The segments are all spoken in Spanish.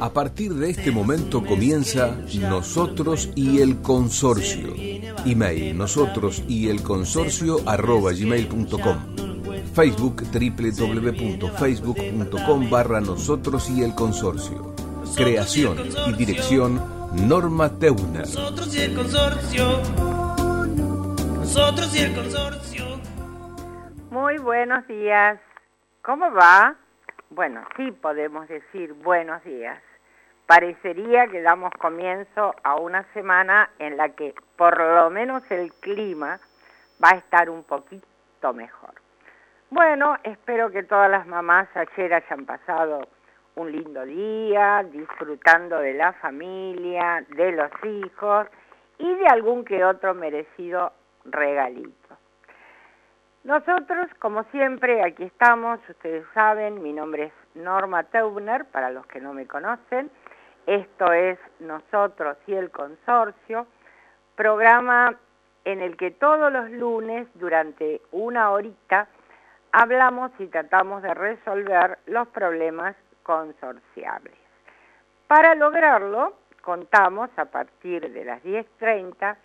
A partir de este momento comienza Nosotros y el Consorcio. Email nosotros y el consorcio arroba gmail.com. Facebook www.facebook.com barra nosotros y el consorcio. Creación y dirección Norma Teuner. Nosotros y el consorcio. Nosotros y el consorcio. Muy buenos días. ¿Cómo va? Bueno, sí podemos decir buenos días parecería que damos comienzo a una semana en la que por lo menos el clima va a estar un poquito mejor. Bueno, espero que todas las mamás ayer hayan pasado un lindo día, disfrutando de la familia, de los hijos y de algún que otro merecido regalito. Nosotros, como siempre, aquí estamos, ustedes saben, mi nombre es Norma Teubner, para los que no me conocen, esto es Nosotros y el Consorcio, programa en el que todos los lunes, durante una horita, hablamos y tratamos de resolver los problemas consorciables. Para lograrlo, contamos a partir de las 10.30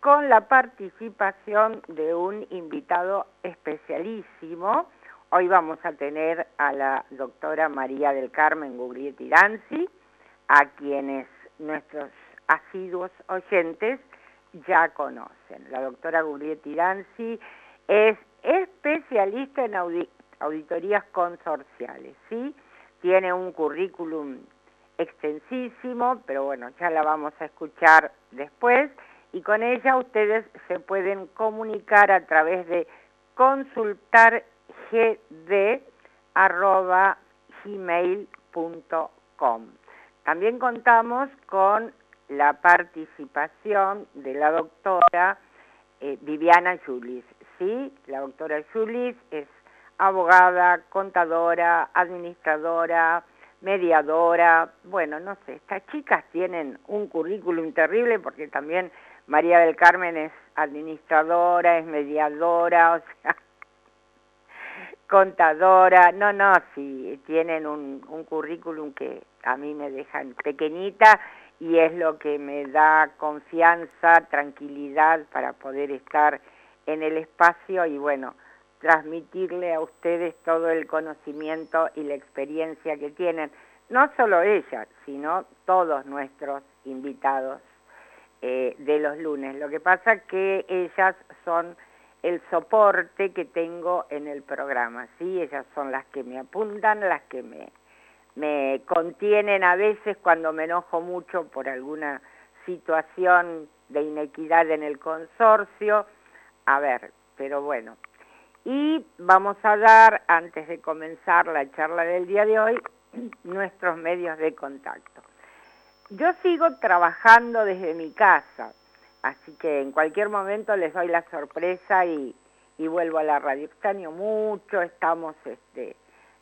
con la participación de un invitado especialísimo. Hoy vamos a tener a la doctora María del Carmen Guglietti Danzi, a quienes nuestros asiduos oyentes ya conocen. La doctora Gulietti Danzi es especialista en auditorías consorciales, ¿sí? Tiene un currículum extensísimo, pero bueno, ya la vamos a escuchar después, y con ella ustedes se pueden comunicar a través de consultargd.gmail.com. También contamos con la participación de la doctora eh, Viviana Julis. Sí, la doctora Julis es abogada, contadora, administradora, mediadora. Bueno, no sé, estas chicas tienen un currículum terrible porque también María del Carmen es administradora, es mediadora, o sea, contadora. No, no, sí, tienen un, un currículum que a mí me dejan pequeñita y es lo que me da confianza, tranquilidad para poder estar en el espacio y bueno, transmitirle a ustedes todo el conocimiento y la experiencia que tienen, no solo ella, sino todos nuestros invitados eh, de los lunes. Lo que pasa que ellas son el soporte que tengo en el programa, ¿sí? Ellas son las que me apuntan, las que me me contienen a veces cuando me enojo mucho por alguna situación de inequidad en el consorcio. A ver, pero bueno. Y vamos a dar, antes de comenzar la charla del día de hoy, nuestros medios de contacto. Yo sigo trabajando desde mi casa, así que en cualquier momento les doy la sorpresa y, y vuelvo a la radio. Extraño mucho, estamos este,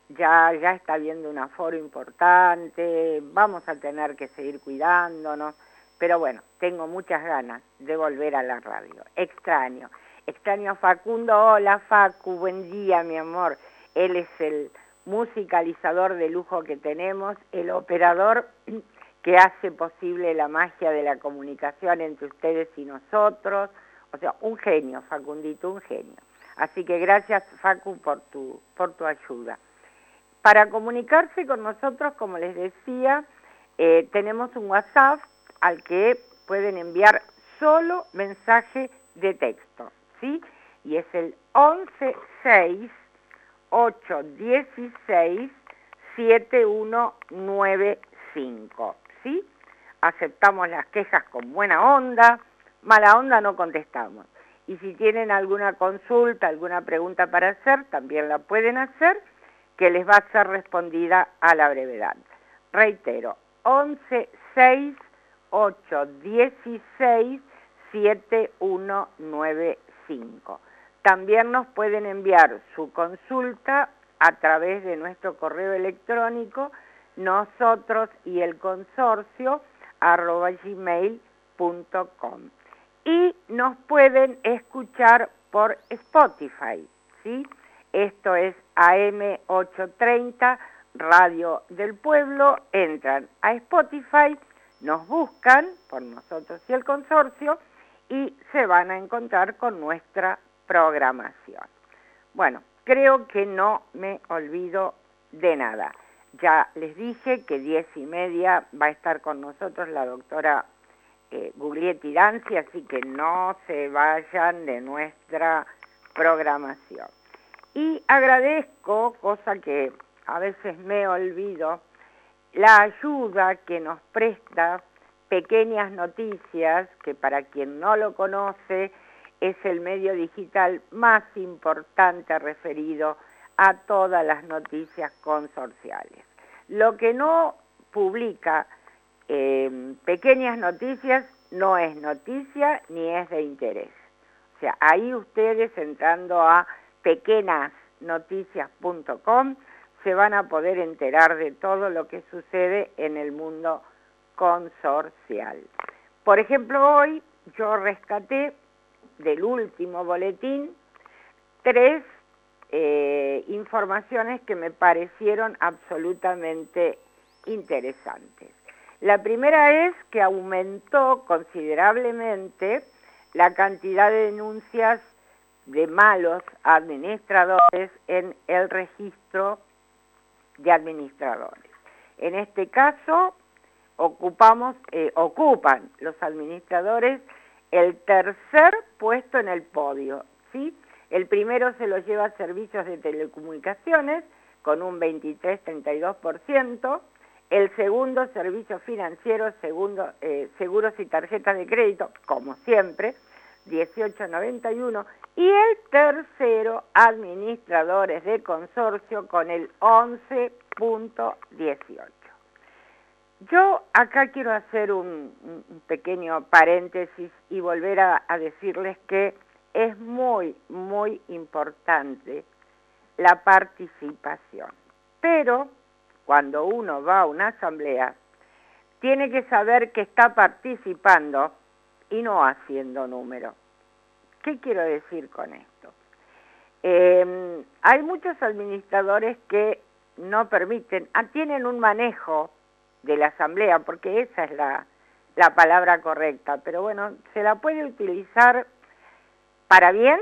ya, ya está habiendo un aforo importante, vamos a tener que seguir cuidándonos, pero bueno, tengo muchas ganas de volver a la radio. Extraño, extraño Facundo, hola Facu, buen día mi amor. Él es el musicalizador de lujo que tenemos, el operador que hace posible la magia de la comunicación entre ustedes y nosotros, o sea, un genio, Facundito, un genio. Así que gracias Facu por tu, por tu ayuda. Para comunicarse con nosotros, como les decía, eh, tenemos un WhatsApp al que pueden enviar solo mensaje de texto, ¿sí? Y es el 116 816 7195, ¿sí? Aceptamos las quejas con buena onda, mala onda no contestamos. Y si tienen alguna consulta, alguna pregunta para hacer, también la pueden hacer que les va a ser respondida a la brevedad. Reitero, 11 6 8 16 7195. También nos pueden enviar su consulta a través de nuestro correo electrónico nosotros y el consorcio arroba gmail.com y nos pueden escuchar por Spotify, ¿sí? Esto es AM830 Radio del Pueblo, entran a Spotify, nos buscan por nosotros y el consorcio y se van a encontrar con nuestra programación. Bueno, creo que no me olvido de nada. Ya les dije que diez y media va a estar con nosotros la doctora eh, Guglietti Danzi, así que no se vayan de nuestra programación. Y agradezco, cosa que a veces me olvido, la ayuda que nos presta Pequeñas Noticias, que para quien no lo conoce, es el medio digital más importante referido a todas las noticias consorciales. Lo que no publica eh, Pequeñas Noticias no es noticia ni es de interés. O sea, ahí ustedes entrando a pequeñasnoticias.com se van a poder enterar de todo lo que sucede en el mundo consorcial. Por ejemplo, hoy yo rescaté del último boletín tres eh, informaciones que me parecieron absolutamente interesantes. La primera es que aumentó considerablemente la cantidad de denuncias de malos administradores en el registro de administradores. En este caso, eh, ocupan los administradores el tercer puesto en el podio, ¿sí? El primero se lo lleva Servicios de Telecomunicaciones con un 23-32%, el segundo Servicios Financieros, eh, Seguros y Tarjetas de Crédito, como siempre, 18.91, y el tercero Administradores de Consorcio con el 11.18. Yo acá quiero hacer un, pequeño paréntesis y volver a, decirles que es muy, muy importante la participación. Pero cuando uno va a una asamblea, tiene que saber que está participando y no haciendo número. ¿Qué quiero decir con esto? Em, hay muchos administradores que no permiten, ah, tienen un manejo de la asamblea, porque esa es la, la palabra correcta, pero bueno, se la puede utilizar para bien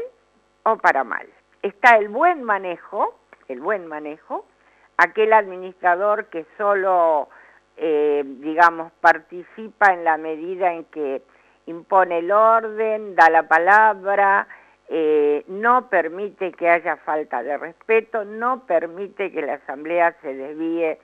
o para mal. Está el buen manejo, el buen manejo, aquel administrador que solo, eh, digamos, participa en la medida en que impone el orden, da la palabra, eh, no permite que haya falta de respeto, no permite que la asamblea se desvíe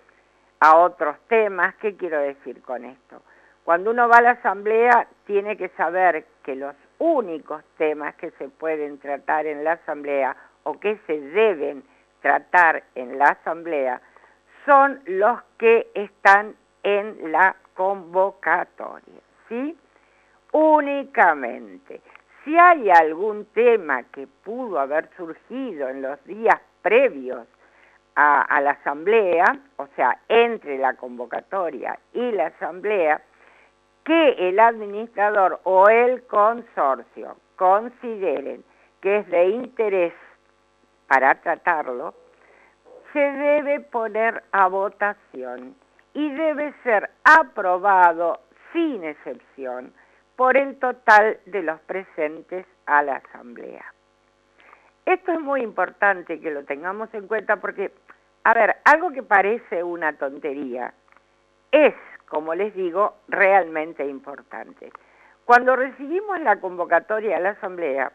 a otros temas. ¿Qué quiero decir con esto? Cuando uno va a la asamblea tiene que saber que los únicos temas que se pueden tratar en la asamblea o que se deben tratar en la asamblea son los que están en la convocatoria, ¿sí? Únicamente. Si hay algún tema que pudo haber surgido en los días previos a, la asamblea, o sea, entre la convocatoria y la asamblea, que el administrador o el consorcio consideren que es de interés para tratarlo, se debe poner a votación y debe ser aprobado sin excepción por el total de los presentes a la asamblea. Esto es muy importante que lo tengamos en cuenta porque, a ver, algo que parece una tontería es, como les digo, realmente importante. Cuando recibimos la convocatoria a la Asamblea,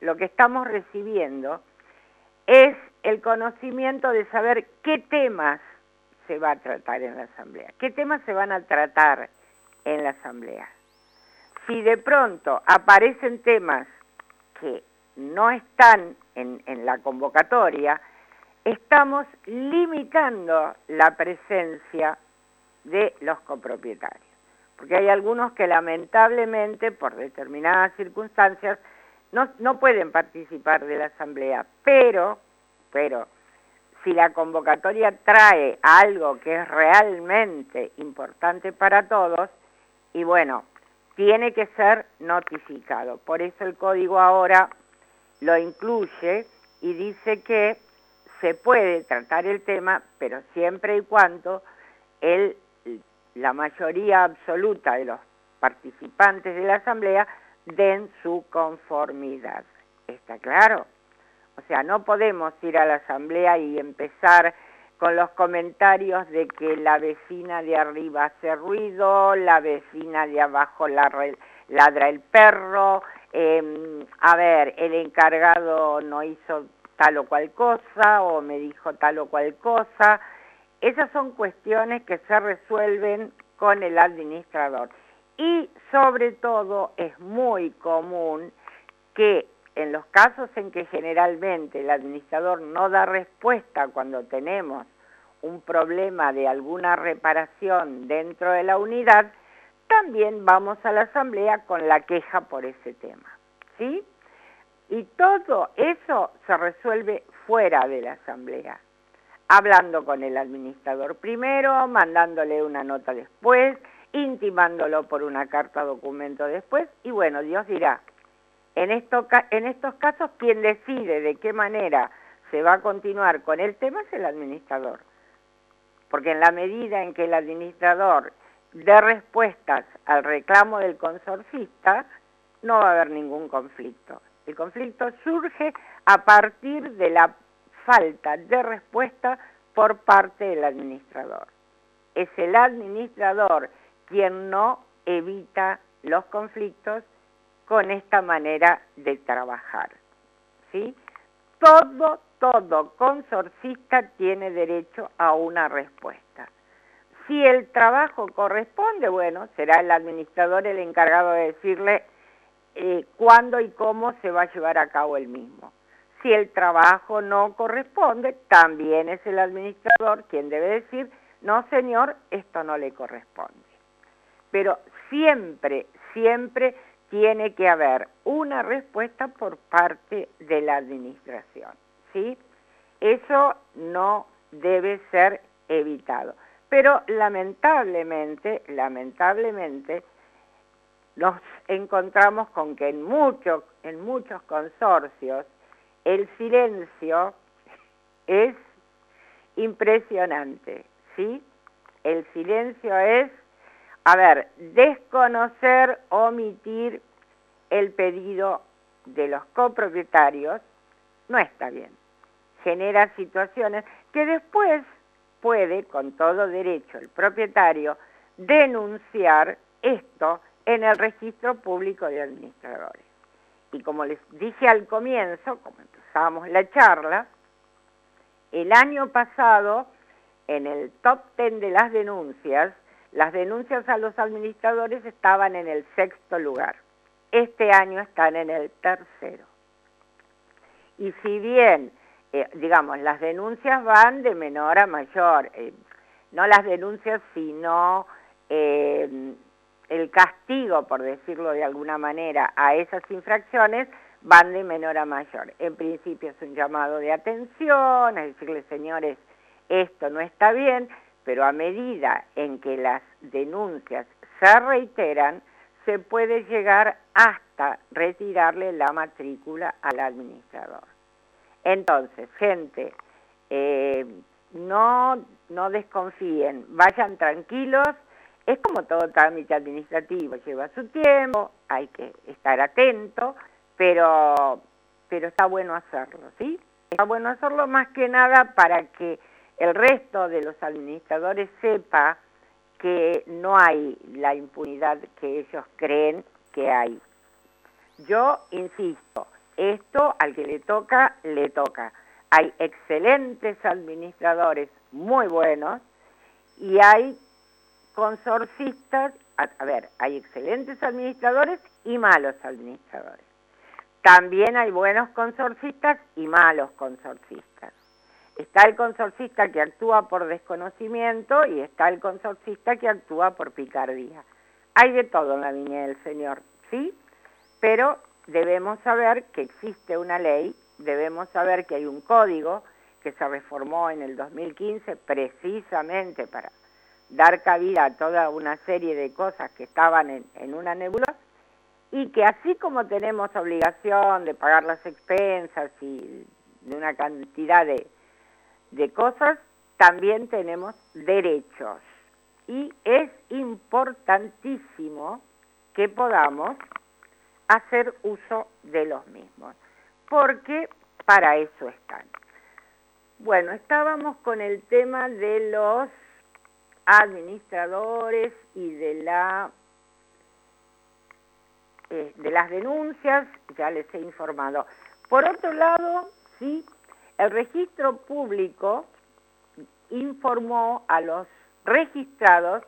lo que estamos recibiendo es el conocimiento de saber qué temas se va a tratar en la Asamblea, qué temas se van a tratar en la Asamblea. Si de pronto aparecen temas que no están en, la convocatoria, estamos limitando la presencia de los copropietarios. Porque hay algunos que lamentablemente, por determinadas circunstancias, no, no pueden participar de la asamblea, pero, pero, si la convocatoria trae algo que es realmente importante para todos, y bueno, tiene que ser notificado. Por eso el código ahora lo incluye y dice que se puede tratar el tema, pero siempre y cuando el, la mayoría absoluta de los participantes de la asamblea den su conformidad. ¿Está claro? O sea, no podemos ir a la asamblea y empezar con los comentarios de que la vecina de arriba hace ruido, la vecina de abajo ladra el perro, em, a ver, el encargado no hizo tal o cual cosa o me dijo tal o cual cosa. Esas son cuestiones que se resuelven con el administrador. Y sobre todo es muy común que en los casos en que generalmente el administrador no da respuesta cuando tenemos un problema de alguna reparación dentro de la unidad, también vamos a la asamblea con la queja por ese tema. ¿Sí? Y todo eso se resuelve fuera de la asamblea, hablando con el administrador primero, mandándole una nota después, intimándolo por una carta documento después, y bueno, Dios dirá, en, en estos casos, quien decide de qué manera se va a continuar con el tema es el administrador. Porque en la medida en que el administrador dé respuestas al reclamo del consorcista, no va a haber ningún conflicto. El conflicto surge a partir de la falta de respuesta por parte del administrador. Es el administrador quien no evita los conflictos con esta manera de trabajar. ¿sí? Todo, todo consorcista tiene derecho a una respuesta. Si el trabajo corresponde, bueno, será el administrador el encargado de decirle eh, cuándo y cómo se va a llevar a cabo el mismo. Si el trabajo no corresponde, también es el administrador quien debe decir, no señor, esto no le corresponde. Pero siempre, siempre tiene que haber una respuesta por parte de la administración, ¿sí? Eso no debe ser evitado. Pero lamentablemente, lamentablemente, nos encontramos con que en en muchos consorcios el silencio es impresionante, ¿sí? El silencio es a ver, desconocer, omitir el pedido de los copropietarios no está bien. Genera situaciones que después puede, con todo derecho, el propietario denunciar esto en el registro público de administradores. Y como les dije al comienzo, como empezábamos la charla, el año pasado, en el top ten de las denuncias, las denuncias a los administradores estaban en el sexto lugar. Este año están en el tercero. Y si bien, eh, digamos, las denuncias van de menor a mayor, eh, no las denuncias, sino eh, el castigo, por decirlo de alguna manera, a esas infracciones van de menor a mayor. En principio es un llamado de atención, es decirle, señores, esto no está bien, pero a medida en que las denuncias se reiteran, se puede llegar hasta retirarle la matrícula al administrador. Entonces, gente, eh, no, no desconfíen, vayan tranquilos, es como todo trámite administrativo, lleva su tiempo, hay que estar atento, pero, pero está bueno hacerlo, ¿sí? Está bueno hacerlo más que nada para que el resto de los administradores sepa que no hay la impunidad que ellos creen que hay. Yo insisto, esto al que le toca, le toca. Hay excelentes administradores muy buenos y hay consorcistas, a, ver, hay excelentes administradores y malos administradores. También hay buenos consorcistas y malos consorcistas. Está el consorcista que actúa por desconocimiento y está el consorcista que actúa por picardía. Hay de todo en la viña del Señor, ¿sí? Pero debemos saber que existe una ley, debemos saber que hay un código que se reformó en el 2015 precisamente para dar cabida a toda una serie de cosas que estaban en, en una nebulosa y que así como tenemos obligación de pagar las expensas y de una cantidad de, de cosas, también tenemos derechos. Y es importantísimo que podamos hacer uso de los mismos, porque para eso están. Bueno, estábamos con el tema de los administradores y de la eh, de las denuncias, ya les he informado. Por otro lado, sí, el registro público informó a los registrados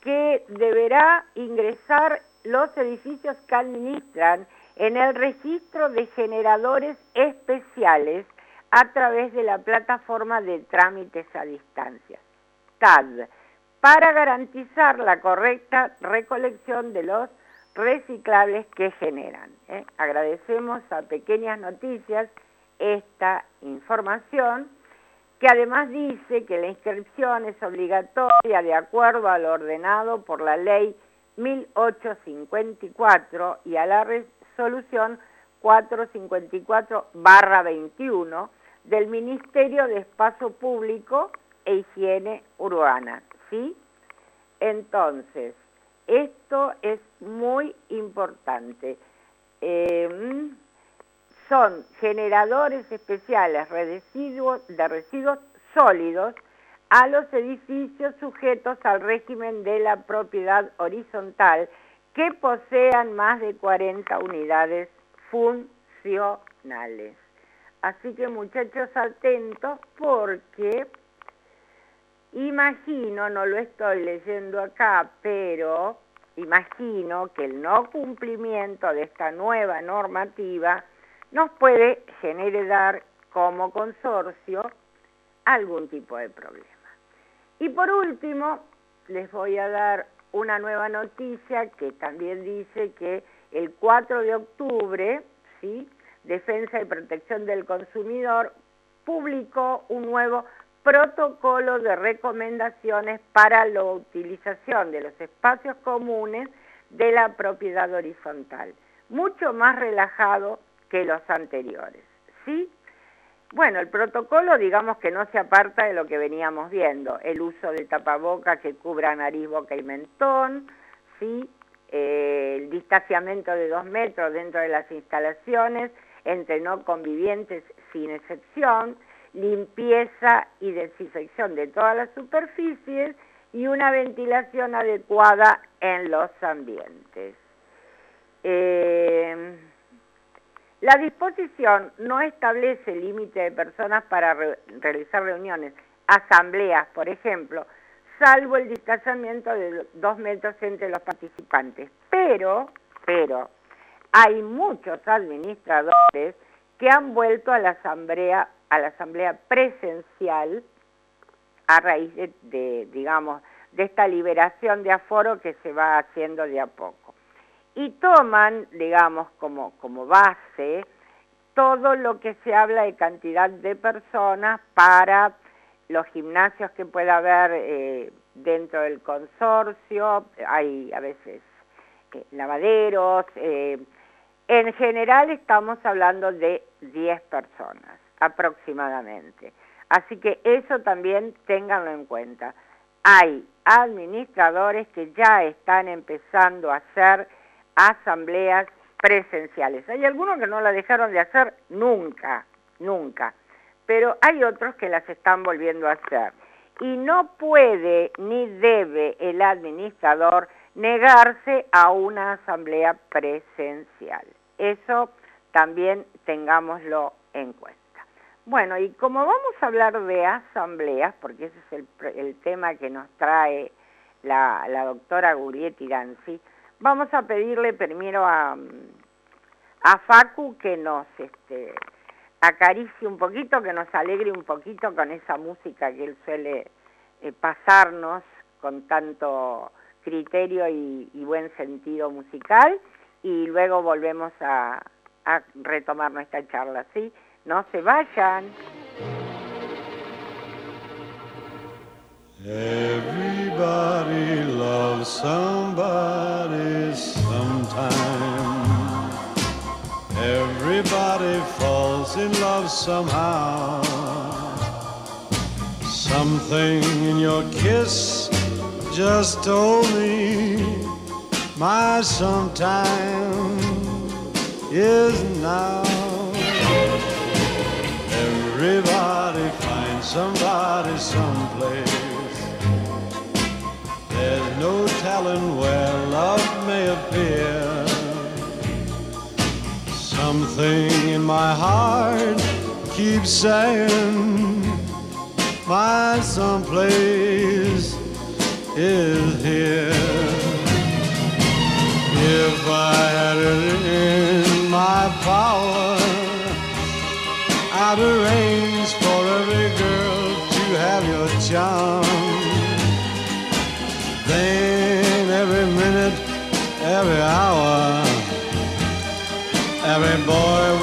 que deberá ingresar los edificios que administran en el registro de generadores especiales a través de la plataforma de trámites a distancia, TAD, para garantizar la correcta recolección de los reciclables que generan. ¿eh? Agradecemos a Pequeñas Noticias esta información, que además dice que la inscripción es obligatoria de acuerdo al ordenado por la ley 1854 y a la resolución 454-21 del Ministerio de Espacio Público e Higiene Urbana. ¿Sí? Entonces, esto es muy importante. Em, son generadores especiales residuos, de residuos sólidos a los edificios sujetos al régimen de la propiedad horizontal que posean más de 40 unidades funcionales. Así que muchachos atentos porque Imagino, no lo estoy leyendo acá, pero imagino que el no cumplimiento de esta nueva normativa nos puede generar como consorcio algún tipo de problema. Y por último, les voy a dar una nueva noticia que también dice que el 4 de octubre, ¿sí? Defensa y Protección del Consumidor publicó un nuevo protocolo de recomendaciones para la utilización de los espacios comunes de la propiedad horizontal, mucho más relajado que los anteriores. ¿Sí? Bueno, el protocolo digamos que no se aparta de lo que veníamos viendo, el uso de tapaboca que cubra nariz, boca y mentón, ¿sí? Eh, el distanciamiento de dos metros dentro de las instalaciones entre no convivientes sin excepción, limpieza y desinfección de todas las superficies y una ventilación adecuada en los ambientes. Eh, la disposición no establece límite de personas para realizar reuniones, asambleas, por ejemplo, salvo el distanciamiento de dos metros entre los participantes. Pero, pero, hay muchos administradores que han vuelto a la asamblea a la asamblea presencial a raíz de, digamos, de esta liberación de aforo que se va haciendo de a poco. Y toman, digamos, como, como base todo lo que se habla de cantidad de personas para los gimnasios que pueda haber eh, dentro del consorcio, hay a veces eh, lavaderos, eh, en general estamos hablando de 10 personas aproximadamente. Así que eso también ténganlo en cuenta. Hay administradores que ya están empezando a hacer asambleas presenciales. Hay algunos que no la dejaron de hacer nunca, nunca, pero hay otros que las están volviendo a hacer. Y no puede ni debe el administrador negarse a una asamblea presencial. Eso también tengámoslo en cuenta. Bueno, y como vamos a hablar de asambleas, porque ese es el, tema que nos trae la, doctora Gurietti Danzi, vamos a pedirle primero a, a Facu que nos este, acaricie un poquito, que nos alegre un poquito con esa música que él suele eh, pasarnos con tanto criterio y, buen sentido musical, y luego volvemos a, a retomar nuestra charla, ¿sí? No se vayan. Everybody loves somebody sometime. Everybody falls in love somehow. Something in your kiss just told me my sometime is now. Everybody finds somebody someplace. There's no telling where love may appear. Something in my heart keeps saying my someplace is here. If I had it in my power, I'd arrange for every girl to have your charm. Then every minute, every hour, every boy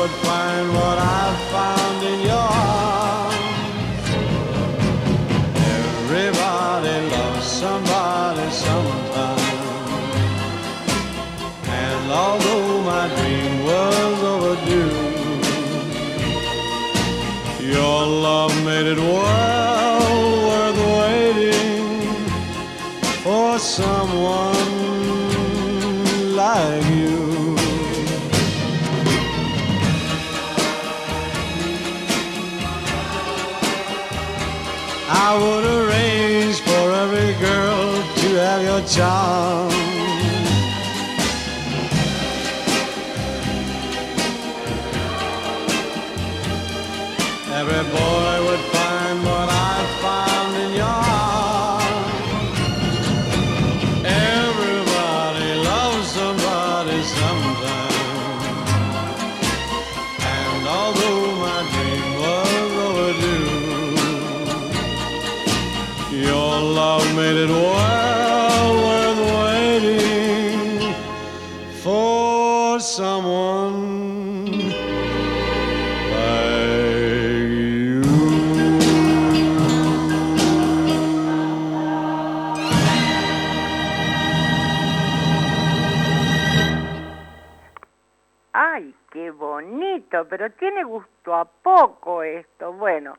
pero tiene gusto a poco esto. Bueno,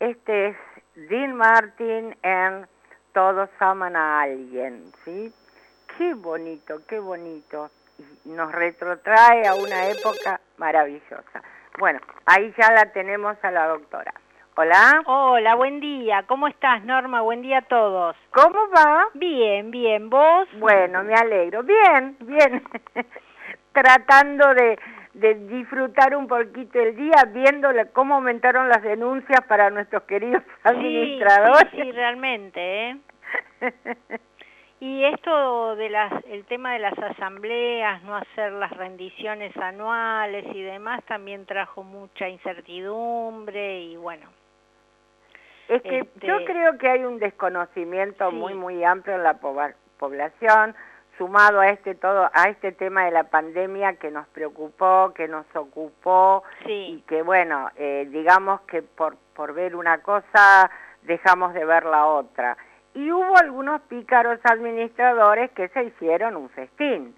este es Dean Martin en Todos aman a alguien, ¿sí? Qué bonito, qué bonito. Y nos retrotrae a una época maravillosa. Bueno, ahí ya la tenemos a la doctora. Hola, Hola, buen día. ¿Cómo estás, Norma? Buen día a todos. ¿cómo va? Bien, bien. ¿Vos? Bueno, me alegro. Bien, bien. Tratando de, de disfrutar un poquito el día, viendo la- cómo aumentaron las denuncias para nuestros queridos administradores. Sí, sí, realmente, ¿eh? Y esto de las, el tema de las asambleas, no hacer las rendiciones anuales y demás, también trajo mucha incertidumbre y bueno, Es que Este- yo creo que hay un desconocimiento Sí. muy muy amplio en la poba- población, sumado a este todo, a este tema de la pandemia que nos preocupó, que nos ocupó y que bueno, eh, digamos que por por ver una cosa dejamos de ver la otra. Y hubo algunos pícaros administradores que se hicieron un festín.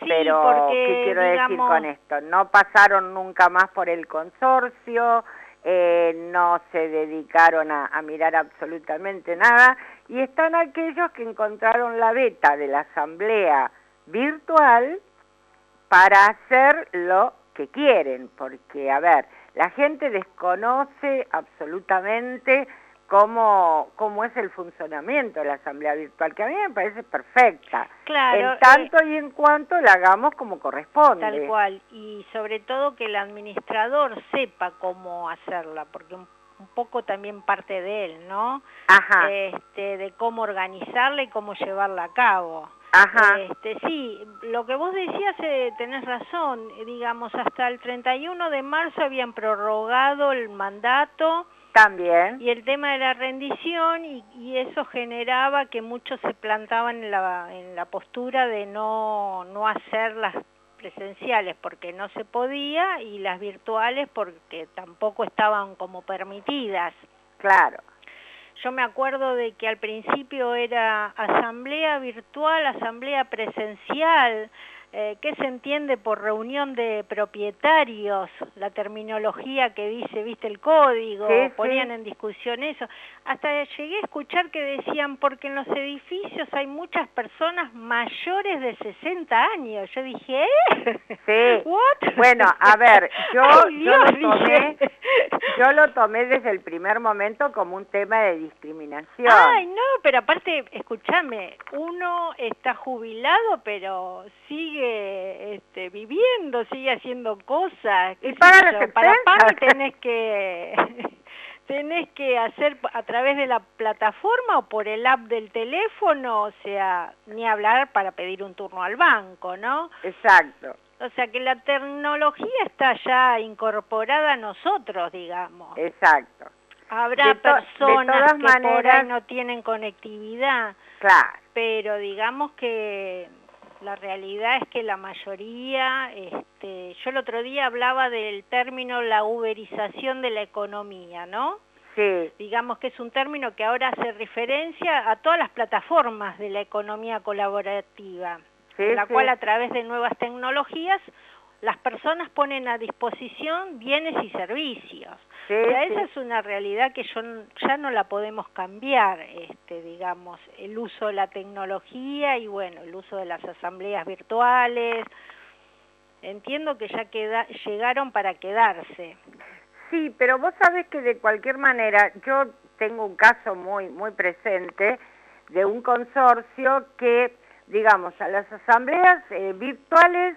sí, Pero, porque ¿qué quiero decir digamos, con esto? No pasaron nunca más por el consorcio, eh, no se dedicaron a, a mirar absolutamente nada, y están aquellos que encontraron la beta de la asamblea virtual para hacer lo que quieren, porque, a ver, la gente desconoce absolutamente cómo, cómo es el funcionamiento de la asamblea virtual, que a mí me parece perfecta Claro, en tanto y en cuanto la hagamos como corresponde. Tal cual, y sobre todo que el administrador sepa cómo hacerla, porque un, un poco también parte de él, ¿no? Ajá, Este, de cómo organizarla y cómo llevarla a cabo. ajá, Este, sí, lo que vos decías, eh, tenés razón, digamos, hasta el 31 de marzo habían prorrogado el mandato también. y el tema de la rendición y, y eso generaba que muchos se plantaban en la, en la postura de no, no hacer las presenciales porque no se podía y las virtuales porque tampoco estaban como permitidas. Claro, Yo me acuerdo de que al principio era asamblea virtual, asamblea presencial, eh, qué se entiende por reunión de propietarios, la terminología que dice, viste el código, Sí, sí. ponían en discusión eso. Hasta llegué a escuchar que decían, porque en los edificios hay muchas personas mayores de 60 años. Yo dije, ¿eh? Sí. ¿What? Bueno, a ver, yo, Ay, yo, lo tomé, yo lo tomé desde el primer momento como un tema de discriminación. Ay, no, pero aparte, escúchame, uno está jubilado, pero sigue este, viviendo, sigue haciendo cosas. Y yo, las Para expensas. pagar tenés que tenés que hacer a través de la plataforma o por el app del teléfono, o sea, ni hablar para pedir un turno al banco, ¿no? Exacto, O sea que la tecnología está ya incorporada a nosotros, digamos. exacto. Habrá personas que por ahí no tienen conectividad, Claro. pero digamos que la realidad es que la mayoría, este, yo el otro día hablaba del término la uberización de la economía, ¿no? Sí, Digamos que es un término que ahora hace referencia a todas las plataformas de la economía colaborativa, sí, la sí. cual a través de nuevas tecnologías las personas ponen a disposición bienes y servicios. Sí, O sea, sí. esa es una realidad que yo ya no la podemos cambiar, este, digamos, el uso de la tecnología y bueno, el uso de las asambleas virtuales. Entiendo que ya queda, llegaron para quedarse. Sí, pero vos sabés que de cualquier manera yo tengo un caso muy muy presente de un consorcio que, digamos, a las asambleas eh, virtuales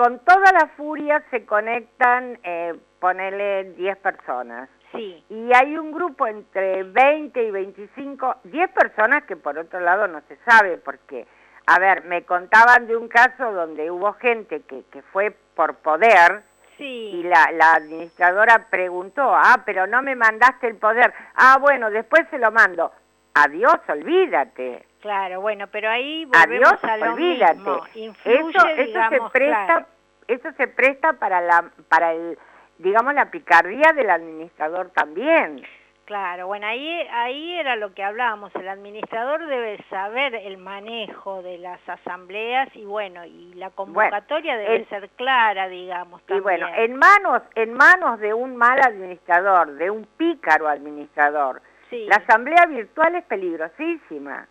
con toda la furia se conectan, eh, ponele 10 personas. Sí, Y hay un grupo entre 20 y 25, 10 personas que por otro lado no se sabe porque, a ver, me contaban de un caso donde hubo gente que, que fue por poder, y sí, la, la administradora preguntó, ah, pero no me mandaste el poder. Ah, bueno, después se lo mando. Adiós, olvídate. Claro, bueno, pero ahí volvemos Adiós, a lo olvídate. mismo. Influye, eso, eso digamos, se presta, claro. eso se presta para la, para el, digamos, la picardía del administrador también. Claro, bueno, ahí, ahí era lo que hablábamos, el administrador debe saber el manejo de las asambleas y bueno, y la convocatoria debe el- ser clara, digamos, Y también. bueno, en manos, en manos de un mal administrador, de un pícaro administrador, Sí. la asamblea virtual es peligrosísima,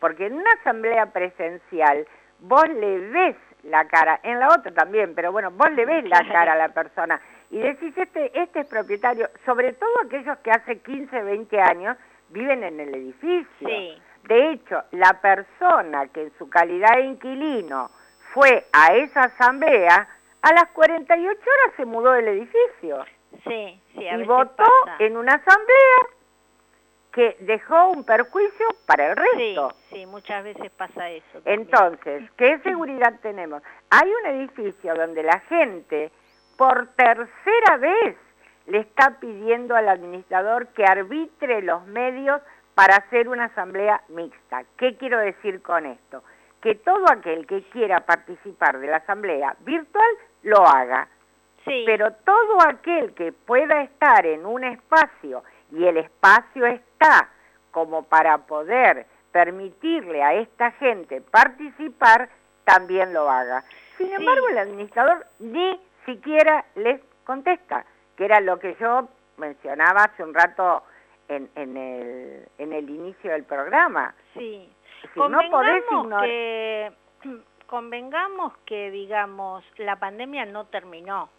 porque en una asamblea presencial vos le ves la cara, en la otra también, pero bueno, vos le ves la cara a la persona y decís, este, este es propietario, sobre todo aquellos que hace 15, 20 años viven en el edificio. Sí. De hecho, la persona que en su calidad de inquilino fue a esa asamblea, a las 48 horas se mudó del edificio Sí, sí, a y veces votó pasa. en una asamblea que dejó un perjuicio para el Sí, resto. sí, muchas veces pasa eso. también. Entonces, ¿qué seguridad tenemos? Hay un edificio donde la gente por tercera vez le está pidiendo al administrador que arbitre los medios para hacer una asamblea mixta. ¿Qué quiero decir con esto? Que todo aquel que quiera participar de la asamblea virtual lo haga, sí, pero todo aquel que pueda estar en un espacio y el espacio está como para poder permitirle a esta gente participar, también lo haga. Sin Sí. embargo, el administrador ni siquiera les contesta, que era lo que yo mencionaba hace un rato en, en, el, en el inicio del programa. sí. Si no podés Convengamos ignorar... que, convengamos que, digamos, la pandemia no terminó.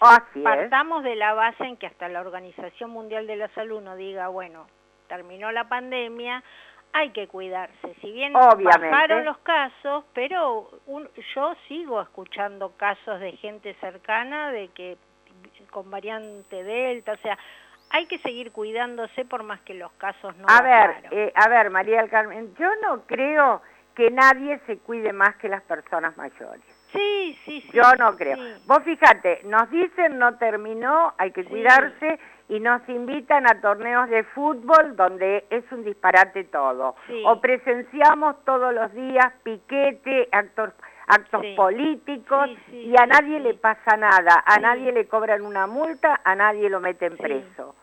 Así es. Partamos de la base en que hasta la Organización Mundial de la Salud no diga, bueno, terminó la pandemia, hay que cuidarse. Si bien Obviamente. bajaron los casos, pero un- yo sigo escuchando casos de gente cercana de que con variante Delta, o sea, hay que seguir cuidándose por más que los casos no A ver, bajaron. eh, a ver, María del Carmen, yo no creo que nadie se cuide más que las personas mayores. sí, sí, sí. Yo no creo. sí. Vos fíjate, nos dicen no terminó, hay que Sí. cuidarse y nos invitan a torneos de fútbol donde es un disparate todo. Sí. O presenciamos todos los días piquete, actos, actos Sí. políticos Sí, y a nadie le pasa nada, a nadie le cobran una multa, a nadie lo meten preso.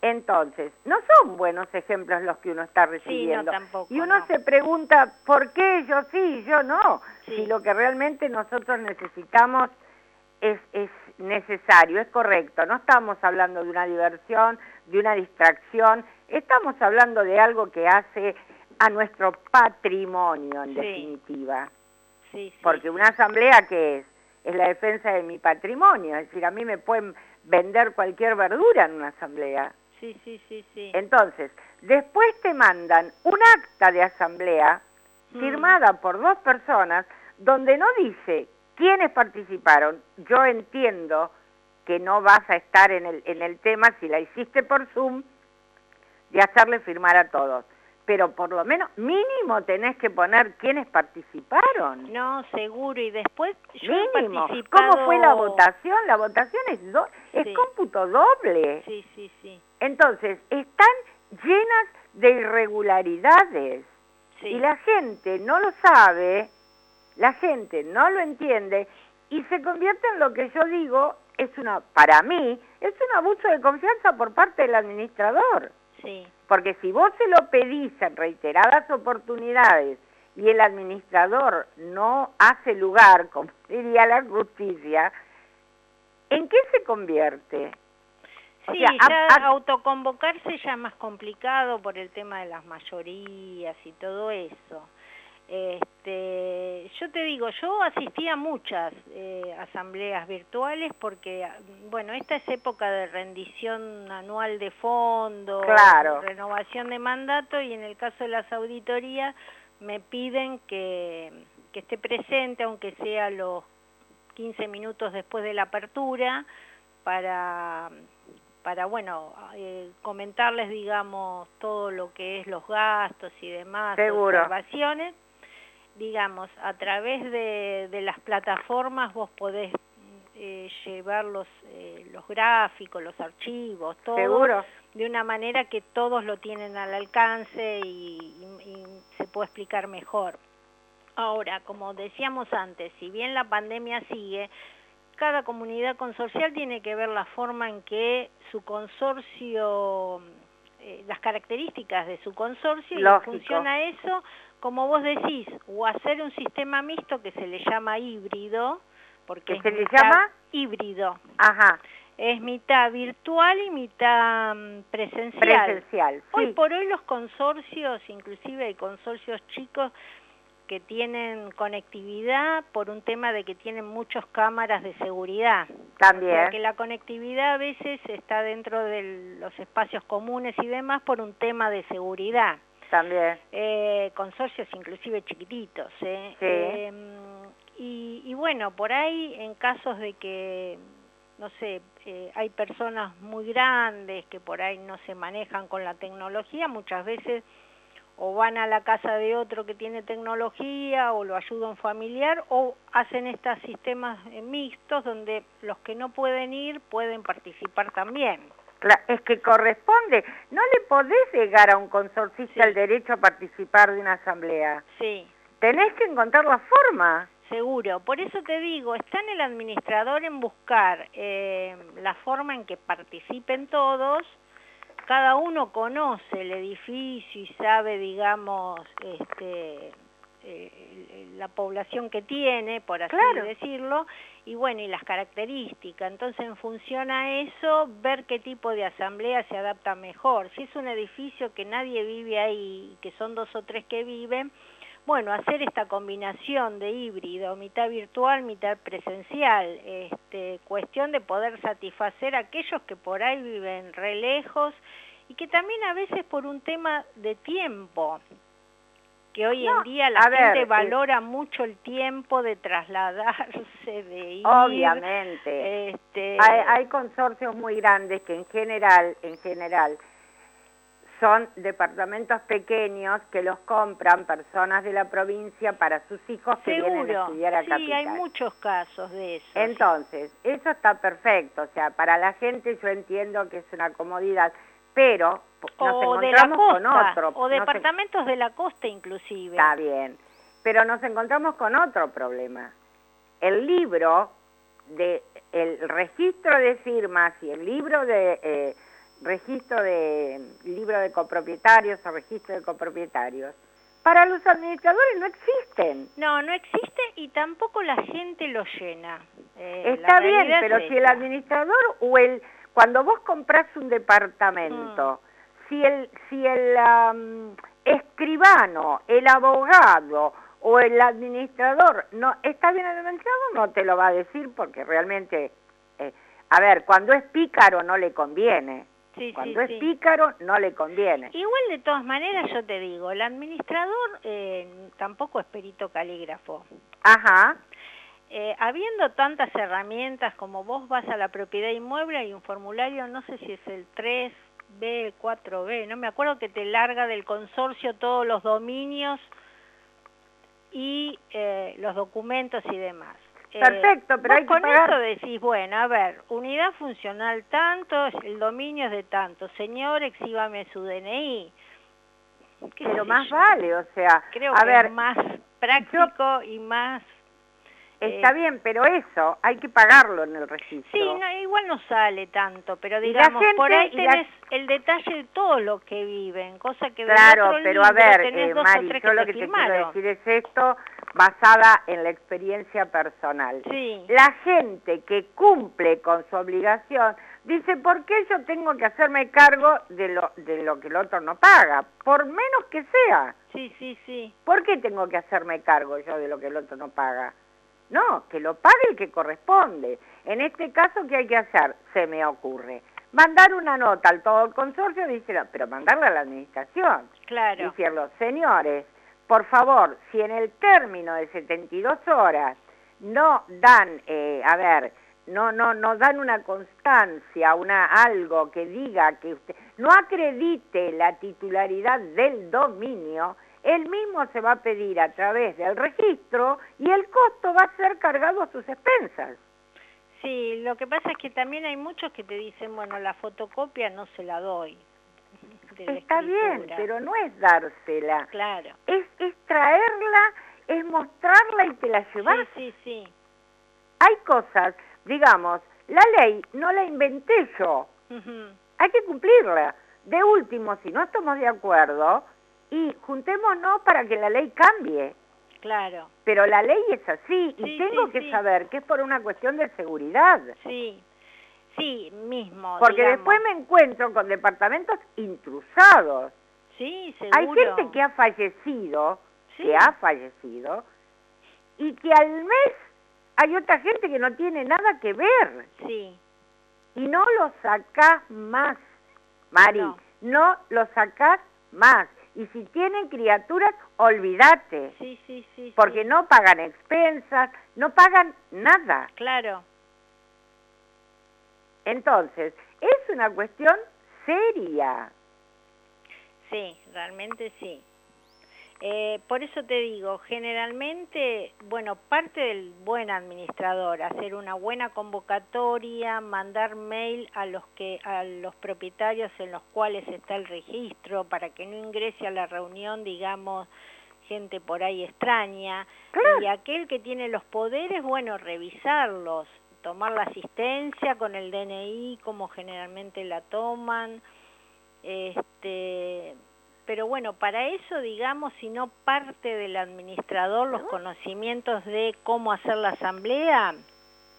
Entonces, no son buenos ejemplos los que uno está recibiendo. tampoco, y uno no. se pregunta, ¿por qué yo sí y yo no? Si lo que realmente nosotros necesitamos es, es necesario, es correcto. No estamos hablando de una diversión, de una distracción, estamos hablando de algo que hace a nuestro patrimonio, en Sí. definitiva. Sí, sí, Porque una asamblea que es, es la defensa de mi patrimonio, es decir, a mí me pueden vender cualquier verdura en una asamblea. Sí, sí, sí, sí. Entonces, después te mandan un acta de asamblea Mm. firmada por dos personas donde no dice quiénes participaron. Yo entiendo que no vas a estar en el, en el tema si la hiciste por Zoom de hacerle firmar a todos. Pero por lo menos mínimo tenés que poner quiénes participaron. No, seguro. Y después yo he Mínimo. participado... ¿Cómo fue la votación? La votación es, do- es cómputo doble. Sí, sí, sí. Entonces, están llenas de irregularidades sí. y la gente no lo sabe, la gente no lo entiende y se convierte en lo que yo digo es una, para mí, es un abuso de confianza por parte del administrador. Sí, Porque si vos se lo pedís en reiteradas oportunidades y el administrador no hace lugar, como diría la justicia, ¿en qué se convierte? O Sí, sea, ya a- autoconvocarse ya es más complicado por el tema de las mayorías y todo eso. Este, yo te digo, yo asistí a muchas eh, asambleas virtuales porque, bueno, esta es época de rendición anual de fondos, Claro. renovación de mandato y en el caso de las auditorías me piden que, que esté presente, aunque sea los 15 minutos después de la apertura, para para bueno eh, comentarles digamos todo lo que es los gastos y demás Seguro. observaciones digamos a través de, de las plataformas vos podés eh, llevar los eh, los gráficos los archivos todo Seguro. de una manera que todos lo tienen al alcance y, y- y se puede explicar mejor ahora como decíamos antes si bien la pandemia sigue cada comunidad consorcial tiene que ver la forma en que su consorcio, eh, las características de su consorcio, y Lógico. funciona eso, como vos decís, o hacer un sistema mixto que se le llama híbrido, porque ¿Que es se le llama? híbrido, Ajá, es mitad virtual y mitad mm, presencial. presencial. Hoy por hoy los consorcios, inclusive hay consorcios chicos que tienen conectividad por un tema de que tienen muchas cámaras de seguridad. También. Porque la conectividad a veces está dentro de los espacios comunes y demás por un tema de seguridad. También. Eh, consorcios inclusive chiquititos. ¿eh? Sí. Eh, y, y bueno, por ahí en casos de que, no sé, eh, hay personas muy grandes que por ahí no se manejan con la tecnología, muchas veces o van a la casa de otro que tiene tecnología o lo ayuda un familiar o hacen estos sistemas mixtos donde los que no pueden ir pueden participar también. Es que corresponde. No le podés llegar a un consorcista Sí. el derecho a participar de una asamblea. Sí, Tenés que encontrar la forma. seguro. Por eso te digo, está en el administrador en buscar eh, la forma en que participen todos. Cada uno conoce el edificio y sabe, digamos, este, eh, la población que tiene, por así Claro. decirlo, y bueno, y las características. Entonces, en función a eso, ver qué tipo de asamblea se adapta mejor. Si es un edificio que nadie vive ahí, que son dos o tres que viven, bueno, hacer esta combinación de híbrido, mitad virtual, mitad presencial, este, cuestión de poder satisfacer a aquellos que por ahí viven re lejos y que también a veces por un tema de tiempo, que hoy No, en día la gente ver, eh, valora mucho el tiempo de trasladarse, de ir. Obviamente. Este, Hay, hay consorcios muy grandes que en general, en general, son departamentos pequeños que los compran personas de la provincia para sus hijos que vienen a seguro, estudiar a sí, Capital. hay muchos casos de eso. sí. Entonces, eso está perfecto, o sea, para la gente yo entiendo que es una comodidad, pero nos o de la encontramos con otro. o departamentos de la costa inclusive. Está bien, pero nos encontramos con otro problema. El libro de el registro de firmas y el libro de, eh, registro de libro de copropietarios o registro de copropietarios, para los administradores no existen. No, no existe y tampoco la gente lo llena. Eh, Está bien, pero si el administrador o el cuando vos compras un departamento, Mm. si el si el am, escribano, el abogado o el administrador no está bien administrado, no te lo va a decir porque realmente eh, a ver, cuando es pícaro no le conviene. Sí, sí, Cuando es sí. pícaro no le conviene. Igual de todas maneras yo te digo, el administrador eh, tampoco es perito calígrafo. Ajá. Eh, habiendo tantas herramientas como vos vas a la propiedad inmueble, hay un formulario, no sé si es el 3B, el 4B, no me acuerdo que te larga del consorcio todos los dominios y eh, los documentos y demás. Eh, Perfecto, pero hay que con pagar- eso decís, bueno, a ver, unidad funcional tanto, el dominio es de tanto, señor, exhíbame su DNI. ¿Qué Pero más yo? vale, o sea, Creo a que ver, es más práctico y más está eh, bien, pero eso hay que pagarlo en el registro. Sí, no, igual no sale tanto, pero digamos, por gente- ahí y la- tenés el detalle de todos los que viven, cosa que Claro, otro pero a ver, tenés eh, dos Mari, yo que lo que te quiero decir es esto basada en la experiencia personal. Sí, La gente que cumple con su obligación dice, ¿por qué yo tengo que hacerme cargo de lo, de lo que el otro no paga? Por menos que sea. sí, sí, sí, ¿Por qué tengo que hacerme cargo yo de lo que el otro no paga? No, que lo pague el que corresponde. En este caso, ¿qué hay que hacer? Se me ocurre. Mandar una nota al todo el consorcio, dice, pero mandarla a la administración. claro, Decirlo, señores, por favor, si en el término de 72 horas no dan, eh, a ver, no, no, no dan una constancia, una algo que diga que usted no acredite la titularidad del dominio, él mismo se va a pedir a través del registro y el costo va a ser cargado a sus expensas. sí, lo que pasa es que también hay muchos que te dicen, bueno, la fotocopia no se la doy. la Está bien, pero no es dársela, Claro, es, es traerla, es mostrarla y te la llevas. sí, sí, sí, hay cosas, digamos, la ley no la inventé yo, hay que cumplirla. De último, si no estamos de acuerdo, y juntémonos para que la ley cambie. claro, Pero la ley es así y tengo sí, que sí. saber que es por una cuestión de seguridad. sí, sí, mismo, Porque digamos. después me encuentro con departamentos intrusados. Sí, Hay seguro. gente que ha fallecido, que ha fallecido, y que al mes hay otra gente que no tiene nada que ver. Sí, y no lo sacás más, Mari, No. no, lo sacás más. Y si tienen criaturas, olvídate, sí, sí, sí. porque sí. no pagan expensas, no pagan nada. Claro, Entonces, es una cuestión seria. sí, realmente sí. Eh, por eso te digo, generalmente, bueno, parte del buen administrador, hacer una buena convocatoria, mandar mail a los que a los propietarios en los cuales está el registro para que no ingrese a la reunión, digamos, gente por ahí extraña. Claro. Y aquel que tiene los poderes, bueno, revisarlos, tomar la asistencia con el DNI, como generalmente la toman. Este, pero bueno, para eso, digamos, si no parte del administrador los conocimientos de cómo hacer la asamblea,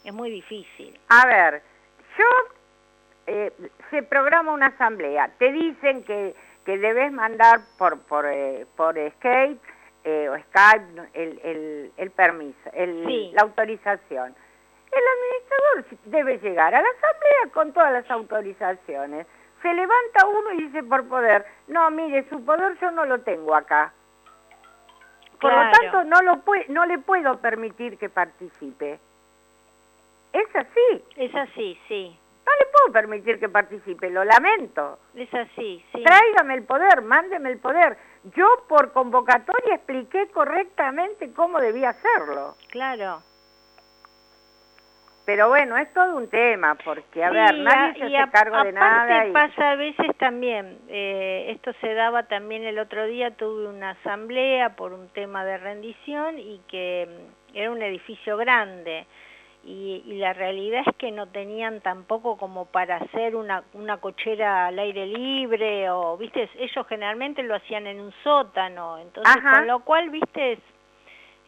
es muy difícil. A ver, yo, eh, se programa una asamblea, te dicen que, que debes mandar por, por, eh, por Skype eh, o Skype el, el, el permiso, el, Sí. la autorización. El administrador debe llegar a la asamblea con todas las autorizaciones. Se levanta uno y dice por poder, no, mire, su poder yo no lo tengo acá. Por lo tanto, no, lo pue- no le puedo permitir que participe. Es así. Es así, sí. No le puedo permitir que participe, lo lamento. Es así, sí. Tráigame el poder, mándeme el poder. Yo por convocatoria expliqué correctamente cómo debía hacerlo. Claro. Pero bueno, es todo un tema, porque, a ver, nadie a- se hace a- cargo de nada. Y... pasa a veces también, eh, esto se daba también el otro día, tuve una asamblea por un tema de rendición y que mm, era un edificio grande y, y, la realidad es que no tenían tampoco como para hacer una, una cochera al aire libre o, viste, ellos generalmente lo hacían en un sótano, entonces con lo cual, viste,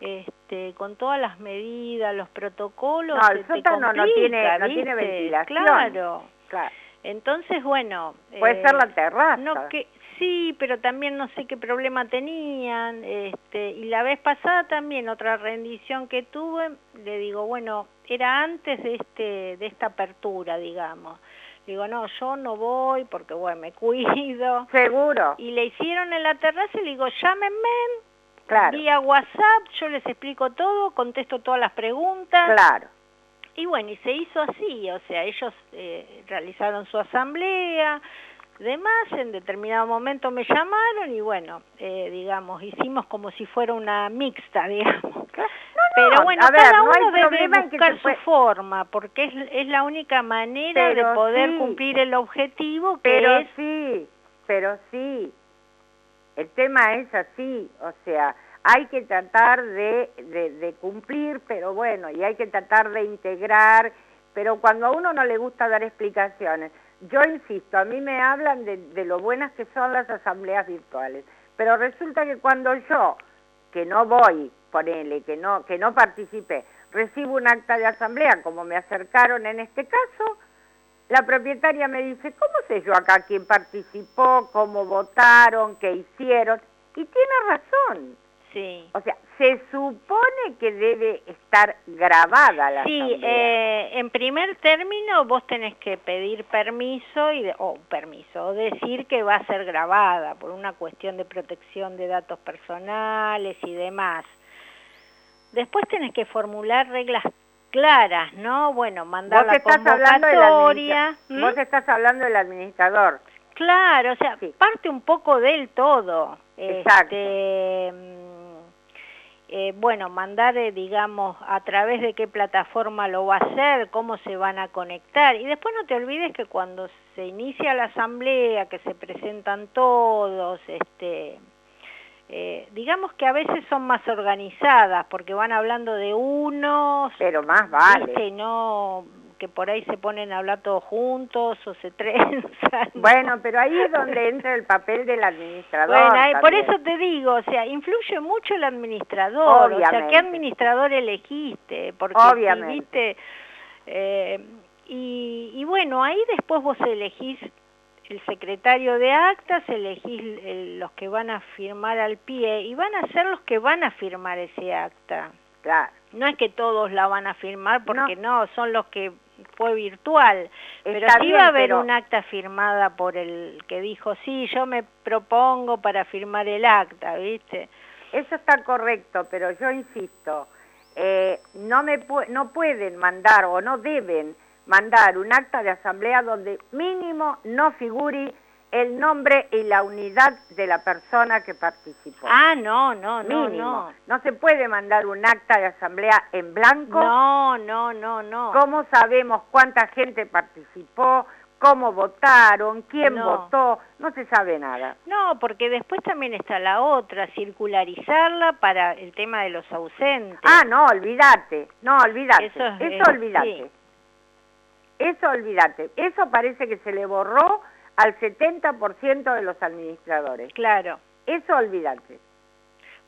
este, con todas las medidas, los protocolos, no, el sótano no tiene, no tiene ventilación. Claro. claro. Entonces, bueno... Puede ser la eh, terraza. No, que, sí, pero también no sé qué problema tenían. Este, y la vez pasada también, otra rendición que tuve, le digo, bueno, era antes de, este, de esta apertura, digamos. Digo, no, yo no voy porque, bueno, me cuido. Seguro. Y le hicieron en la terraza y le digo, llámenme, claro. vía WhatsApp, yo les explico todo, contesto todas las preguntas. Claro. Y bueno, y se hizo así, o sea, ellos eh, realizaron su asamblea, demás, en determinado momento me llamaron y bueno, eh, digamos, hicimos como si fuera una mixta, digamos. Pero bueno, cada uno debe buscar su forma, porque es, es la única manera de poder cumplir el objetivo que pero es... sí, pero sí, el tema es así, o sea, hay que tratar de, de, cumplir, pero bueno, y hay que tratar de integrar, pero cuando a uno no le gusta dar explicaciones, yo insisto, a mí me hablan de, de lo buenas que son las asambleas virtuales, pero resulta que cuando yo, que no voy, ponele, que no, que no participé, recibo un acta de asamblea, como me acercaron en este caso, la propietaria me dice, ¿cómo sé yo acá quién participó, cómo votaron, qué hicieron? Y tiene razón. Sí. O sea, se supone que debe estar grabada la Sí, eh, en primer término vos tenés que pedir permiso y o permiso, o decir que va a ser grabada por una cuestión de protección de datos personales y demás. Después tenés que formular reglas claras, ¿no? Bueno, mandar la convocatoria. Vos estás hablando del administrador. Claro, o sea, parte un poco del todo. Exacto. Este, eh, bueno, mandar, eh, digamos, a través de qué plataforma lo va a hacer, cómo se van a conectar. Y después no te olvides que cuando se inicia la asamblea, que se presentan todos, este, eh, digamos que a veces son más organizadas, porque van hablando de unos... Pero más vale. No que por ahí se ponen a hablar todos juntos o se trenzan. Bueno, pero ahí es donde entra el papel del administrador. Bueno, por eso te digo, o sea, influye mucho el administrador, o sea, ¿qué administrador elegiste? Porque Obviamente. eh, y, y bueno, ahí después vos elegís el secretario de actas, elegís los que van a firmar al pie y van a ser los que van a firmar ese acta. Claro. No es que todos la van a firmar porque no son los que fue virtual, pero sí va a haber un acta firmada por el que dijo, sí, yo me propongo para firmar el acta, ¿viste? Eso está correcto, pero yo insisto, eh, no, me no pueden mandar o no deben mandar un acta de asamblea donde mínimo no figure el nombre y la unidad de la persona que participó. Ah, no, no, no, no. No se puede mandar un acta de asamblea en blanco. No, no, no, no. ¿Cómo sabemos cuánta gente participó? ¿Cómo votaron? ¿Quién votó? No se sabe nada. No, porque después también está la otra, circularizarla para el tema de los ausentes. Ah, no, olvídate. No, olvídate. Eso, Eso olvídate. Eso olvídate. Eso parece que se le borró al 70% de los administradores. Claro. Eso olvídate.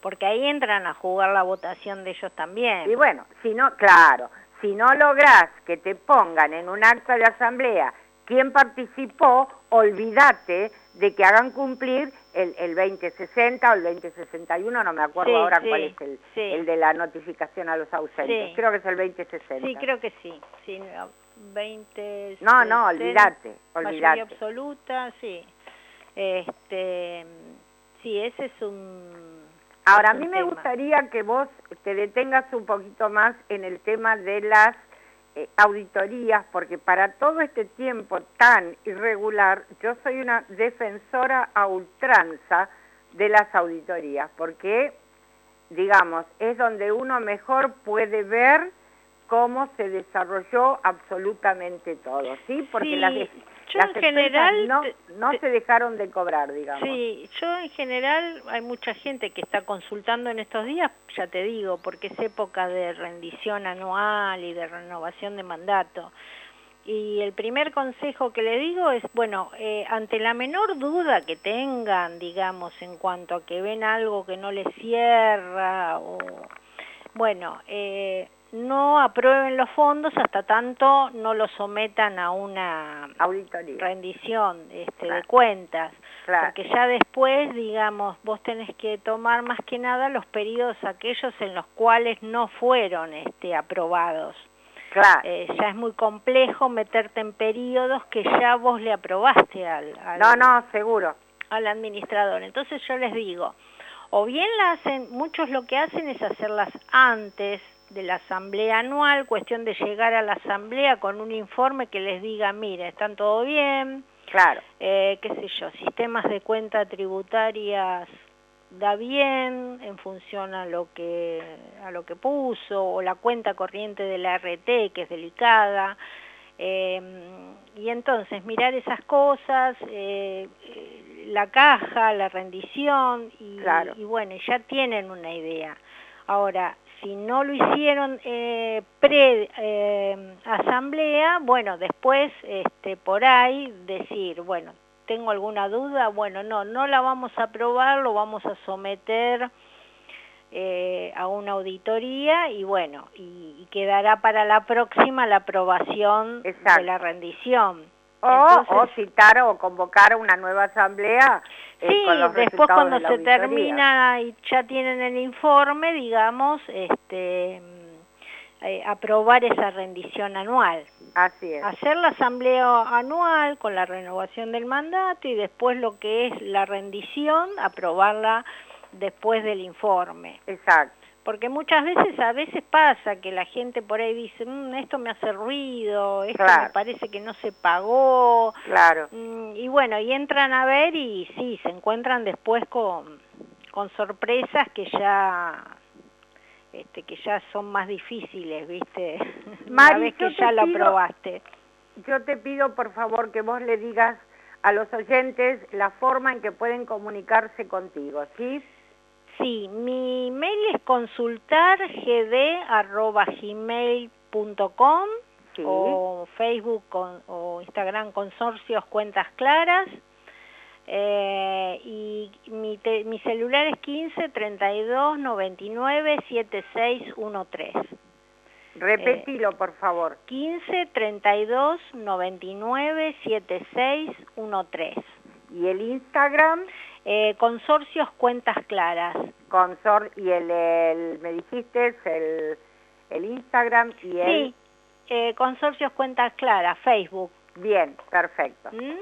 Porque ahí entran a jugar la votación de ellos también. Y bueno, si no, claro, si no lográs que te pongan en un acta de asamblea quién participó, olvídate de que hagan cumplir el, el 2060 o el 2061, no me acuerdo ahora cuál es el, el, de la notificación a los ausentes. Creo que es el 2060. Sí, creo que sí. sí 20... No, no, olvídate, olvídate. Mayoría absoluta, sí. Este, sí, ese es un... Ahora, a mí me gustaría que vos te detengas un poquito más en el tema de las eh, auditorías, porque para todo este tiempo tan irregular, yo soy una defensora a ultranza de las auditorías, porque, digamos, es donde uno mejor puede ver cómo se desarrolló absolutamente todo, ¿sí? Porque Yo Las en general... no, no te- se dejaron de cobrar, digamos. Sí, yo en general hay mucha gente que está consultando en estos días, ya te digo, porque es época de rendición anual y de renovación de mandato. Y el primer consejo que le digo es, bueno, eh, ante la menor duda que tengan, digamos, en cuanto a que ven algo que no les cierra o, bueno, eh, no aprueben los fondos hasta tanto no los sometan a una Auditoría. rendición este, de cuentas. Claro. Porque ya después, digamos, vos tenés que tomar más que nada los periodos aquellos en los cuales no fueron este, aprobados. Claro. Eh, ya es muy complejo meterte en periodos que ya vos le aprobaste al, al, no, no, seguro. al administrador. Entonces yo les digo, o bien la hacen, muchos lo que hacen es hacerlas antes de la asamblea anual, cuestión de llegar a la asamblea con un informe que les diga, mire, están todo bien, Claro. eh, qué sé yo, sistemas de cuenta tributarias da bien en función a lo que a lo que puso o la cuenta corriente de la RT que es delicada eh, y entonces mirar esas cosas eh, eh, la caja la rendición y, Claro. y bueno ya tienen una idea ahora si no lo hicieron eh, pre eh, asamblea bueno después este por ahí decir bueno tengo alguna duda, bueno, no, no la vamos a aprobar, lo vamos a someter eh, a una auditoría y bueno, y, y quedará para la próxima la aprobación Exacto. de la rendición. O, Entonces- o citar o convocar una nueva asamblea eh, Sí, con los después cuando de la se auditoría. termina y ya tienen el informe, digamos, este, mm, eh, aprobar esa rendición anual. Así es. hacer la asamblea anual con la renovación del mandato y después lo que es la rendición, aprobarla después del informe. Exacto. Porque muchas veces, a veces pasa que la gente por ahí dice, "Mm, esto me hace ruido, esto Claro. me parece que no se pagó, Claro. Mm, y bueno, y entran a ver y sí, se encuentran después con, con sorpresas que ya este, que ya son más difíciles, ¿viste? Una Mari, vez que ya lo aprobaste. Yo te pido, por favor, que vos le digas a los oyentes la forma en que pueden comunicarse contigo, ¿sí? Sí, mi mail es consultargd.gmail.com Sí. o Facebook con- o Instagram Consorcios Cuentas Claras. Eh, y mi, te- mi celular es 15 32 99 7613. Repetilo, por favor. 15 32 99 7613. Y el Instagram, Eh, consorcios Cuentas Claras. consor y el, el- me dijiste, es el, el Instagram y el... Sí, eh, Consorcios Cuentas Claras, Facebook. Bien, perfecto, ¿m?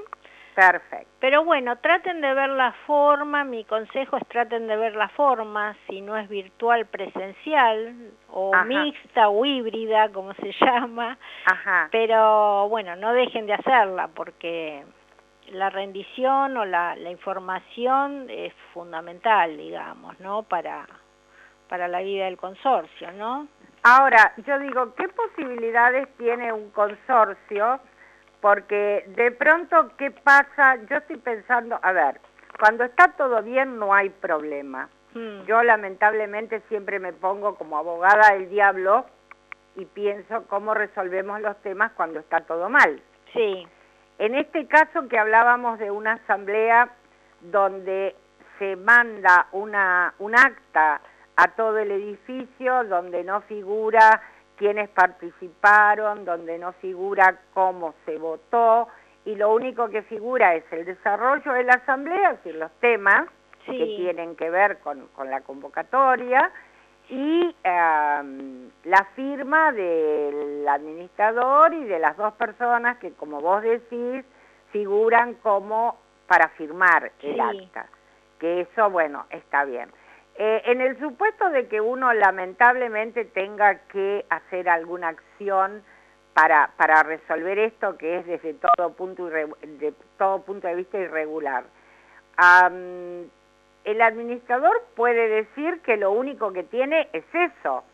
perfecto. Pero bueno, traten de ver la forma, mi consejo es traten de ver la forma, si no es virtual, presencial, o Ajá. mixta o híbrida, como se llama, Ajá. pero bueno, no dejen de hacerla porque la rendición o la, la información es fundamental, digamos, ¿no? Para, para la vida del consorcio, ¿no? Ahora, yo digo, ¿qué posibilidades tiene un consorcio? Porque de pronto, ¿qué pasa? Yo estoy pensando, a ver, cuando está todo bien no hay problema. Mm, Yo lamentablemente siempre me pongo como abogada del diablo y pienso cómo resolvemos los temas cuando está todo mal. sí, En este caso que hablábamos de una asamblea donde se manda una, un acta a todo el edificio, donde no figura quiénes participaron, donde no figura cómo se votó, y lo único que figura es el desarrollo de la asamblea, es decir, los temas sí. que tienen que ver con, con la convocatoria, y la firma del administrador y de las dos personas que, como vos decís, figuran como para firmar el acta. Que eso, bueno, está bien. Eh, en el supuesto de que uno lamentablemente tenga que hacer alguna acción para, para resolver esto, que es desde todo punto, irre- de todo punto de vista irregular, am, el administrador puede decir que lo único que tiene es eso,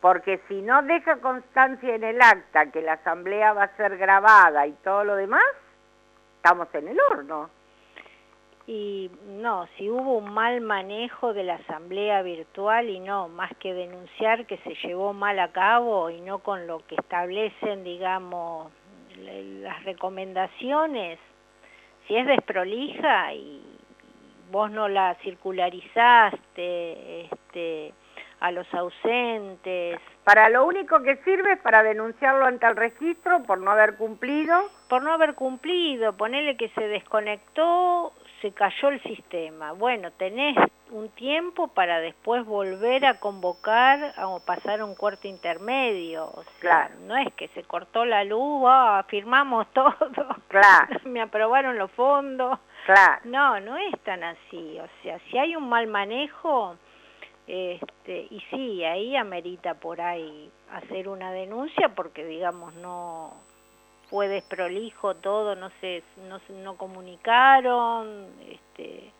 porque si no deja constancia en el acta que la asamblea va a ser grabada y todo lo demás, estamos en el horno. Y no, si hubo un mal manejo de la asamblea virtual y no, más que denunciar que se llevó mal a cabo y no con lo que establecen, digamos, las recomendaciones, si es desprolija y vos no la circularizaste este, a los ausentes. Para lo único que sirve es para denunciarlo ante el registro por no haber cumplido. Por no haber cumplido, ponerle que se desconectó, se cayó el sistema. Bueno, tenés un tiempo para después volver a convocar o pasar un cuarto intermedio. O sea, Claro. no es que se cortó la luz, ah, firmamos todo, Claro, me aprobaron los fondos. No, no es tan así. O sea, si hay un mal manejo, este, y sí, ahí amerita por ahí hacer una denuncia porque, digamos, no fue desprolijo todo, no se, no, no comunicaron, este,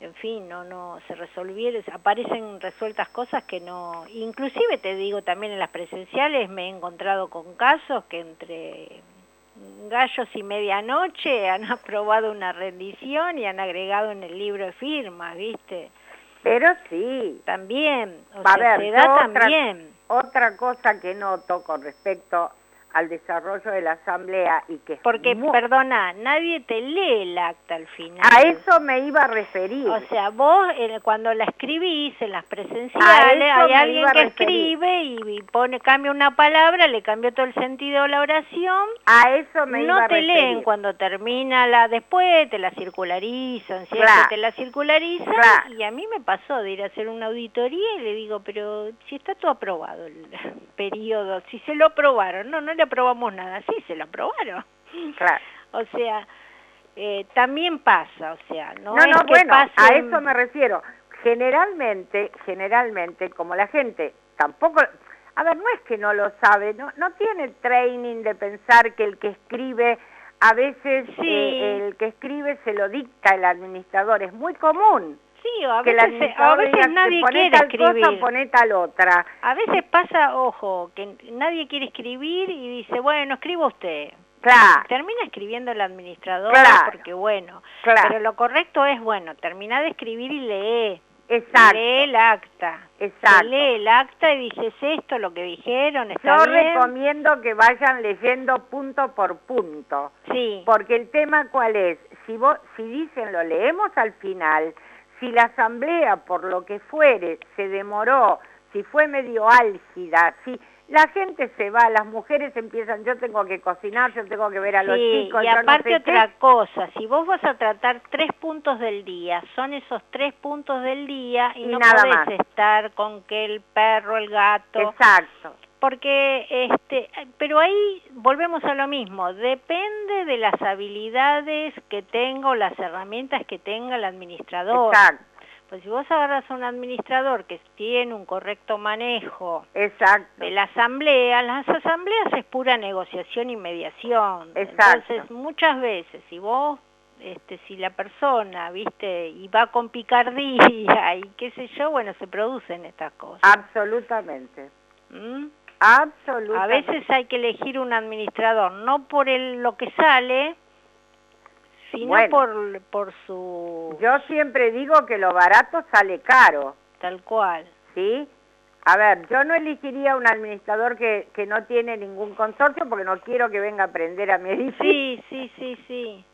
en fin, no, no se resolvieron, aparecen resueltas cosas que no, inclusive te digo también en las presenciales me he encontrado con casos que entre gallos y medianoche han aprobado una rendición y han agregado en el libro de firmas, ¿viste? Pero sí, También, o Va a sea, ver, se da otra- también. otra cosa que noto con respecto al desarrollo de la asamblea y que Porque, perdona, nadie te lee el acta al final. a eso me iba a referir. O sea, vos eh, cuando la escribís en las A presenciales, hay alguien iba a que escribe y, y pone cambia una palabra, le cambió todo el sentido de la oración. a eso me iba No a te referir. leen cuando termina la después, te la circularizan, es Claro. te la circularizan. Claro. Y a mí me pasó de ir a hacer una auditoría y le digo, pero si está todo aprobado el periodo, si se lo aprobaron, no, no le aprobamos nada, sí, se lo aprobaron. Claro. O sea, eh, también pasa, o sea, no, No, es no, que bueno, a eso me refiero. Generalmente, generalmente, como la gente tampoco, a ver, no es que no lo sabe, no, no tiene training de pensar que el que escribe, a veces Sí. eh, el que escribe se lo dicta el administrador, es muy común. Sí, o a que veces, a administrador veces nadie quiere tal escribir. cosa, poné tal otra. A veces pasa, ojo, que nadie quiere escribir y dice, bueno, escriba usted. Claro, Termina escribiendo el administrador Claro. porque bueno, Claro. pero lo correcto es, bueno, termina de escribir y lee. exacto, Lee el acta. exacto. Lee el acta y dices esto, lo que dijeron, está Yo bien. recomiendo que vayan leyendo punto por punto. Sí, Porque el tema cuál es, si vos, si dicen lo leemos al final, si la asamblea por lo que fuere se demoró, si fue medio álgida, si la gente se va, las mujeres empiezan, yo tengo que cocinar, yo tengo que ver a los sí, chicos, y no aparte sé otra qué. cosa, si vos vas a tratar tres puntos del día, son esos tres puntos del día y, Y no nada podés más. estar con que el perro, el gato, Exacto, porque este pero ahí volvemos a lo mismo depende de las habilidades que tenga o las herramientas que tenga el administrador exacto, pues si vos agarras a un administrador que tiene un correcto manejo exacto. de la asamblea las asambleas es pura negociación y mediación Exacto. entonces muchas veces si vos este, si la persona, viste, y va con picardía y qué sé yo, bueno, se producen estas cosas. Absolutamente, ¿Mm? Absolutamente. A veces hay que elegir un administrador, no por el, lo que sale, sino Bueno. por, por su... Yo siempre digo que lo barato sale caro. Tal cual. ¿sí? A ver, yo no elegiría un administrador que, que no tiene ningún consorcio porque no quiero que venga a aprender a mi edificio, Sí, sí, sí, sí.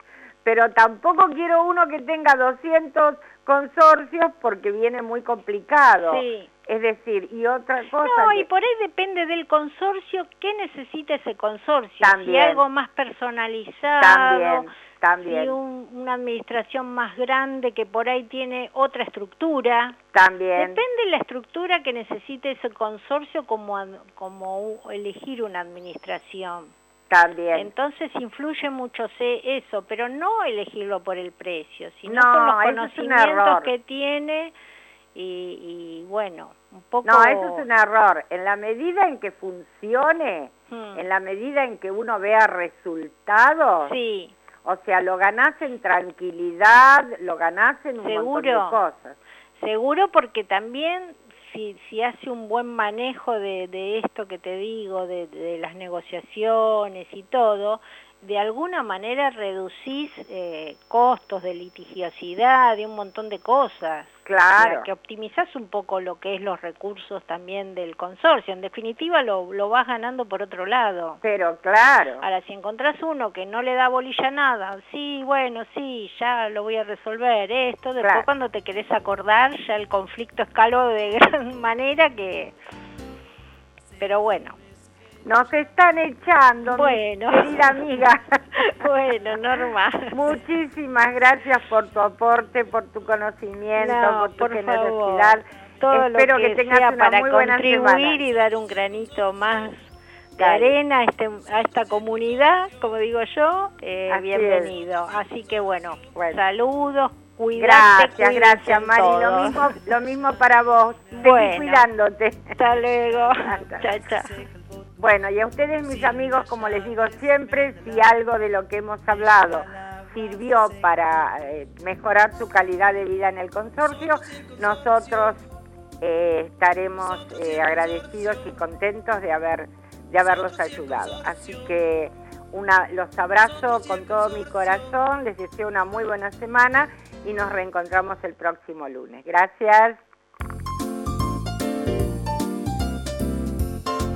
pero tampoco quiero uno que tenga 200 consorcios porque viene muy complicado. Sí. Es decir, y otra cosa No, que- y por ahí depende del consorcio, ¿qué necesita ese consorcio? Si También. algo más personalizado, también, también, si un- una administración más grande que por ahí tiene otra estructura. también, Depende de la estructura que necesite ese consorcio como, como elegir una administración. también. Entonces influye mucho eso, pero no elegirlo por el precio, sino No, por los conocimientos que tiene y, y, bueno, un poco... No, eso es un error. En la medida en que funcione, Hmm. en la medida en que uno vea resultados, Sí, O sea, lo ganás en tranquilidad, lo ganás en un Seguro. montón de cosas. seguro porque también si, si hace un buen manejo de, de esto que te digo, de, de las negociaciones y todo, de alguna manera reducís eh, costos de litigiosidad, de un montón de cosas. Claro. que optimizás un poco lo que es los recursos también del consorcio. En definitiva, lo, lo vas ganando por otro lado. Pero claro. Ahora, si encontrás uno que no le da bolilla nada, sí, bueno, sí, ya lo voy a resolver, esto, después Claro. cuando te querés acordar, ya el conflicto escaló de gran manera que... Pero bueno, Nos están echando, Bueno. querida amiga. bueno, normal. Muchísimas gracias por tu aporte, por tu conocimiento, No, por tu por generosidad. favor. Todo Espero lo que, que tengas sea una para muy contribuir y dar un granito más de arena a, este, a esta comunidad, como digo yo, eh, Así bienvenido. Así que bueno, Bueno. saludos, cuídate, Gracias, gracias Mari. Lo mismo, lo mismo para vos. Seguí Bueno. cuidándote. Hasta luego. Hasta. chao, chao. Bueno, y a ustedes, mis amigos, como les digo siempre, si algo de lo que hemos hablado sirvió para eh, mejorar su calidad de vida en el consorcio, nosotros eh, estaremos eh, agradecidos y contentos de haber de haberlos ayudado. Así que una, los abrazo con todo mi corazón, les deseo una muy buena semana y nos reencontramos el próximo lunes. Gracias.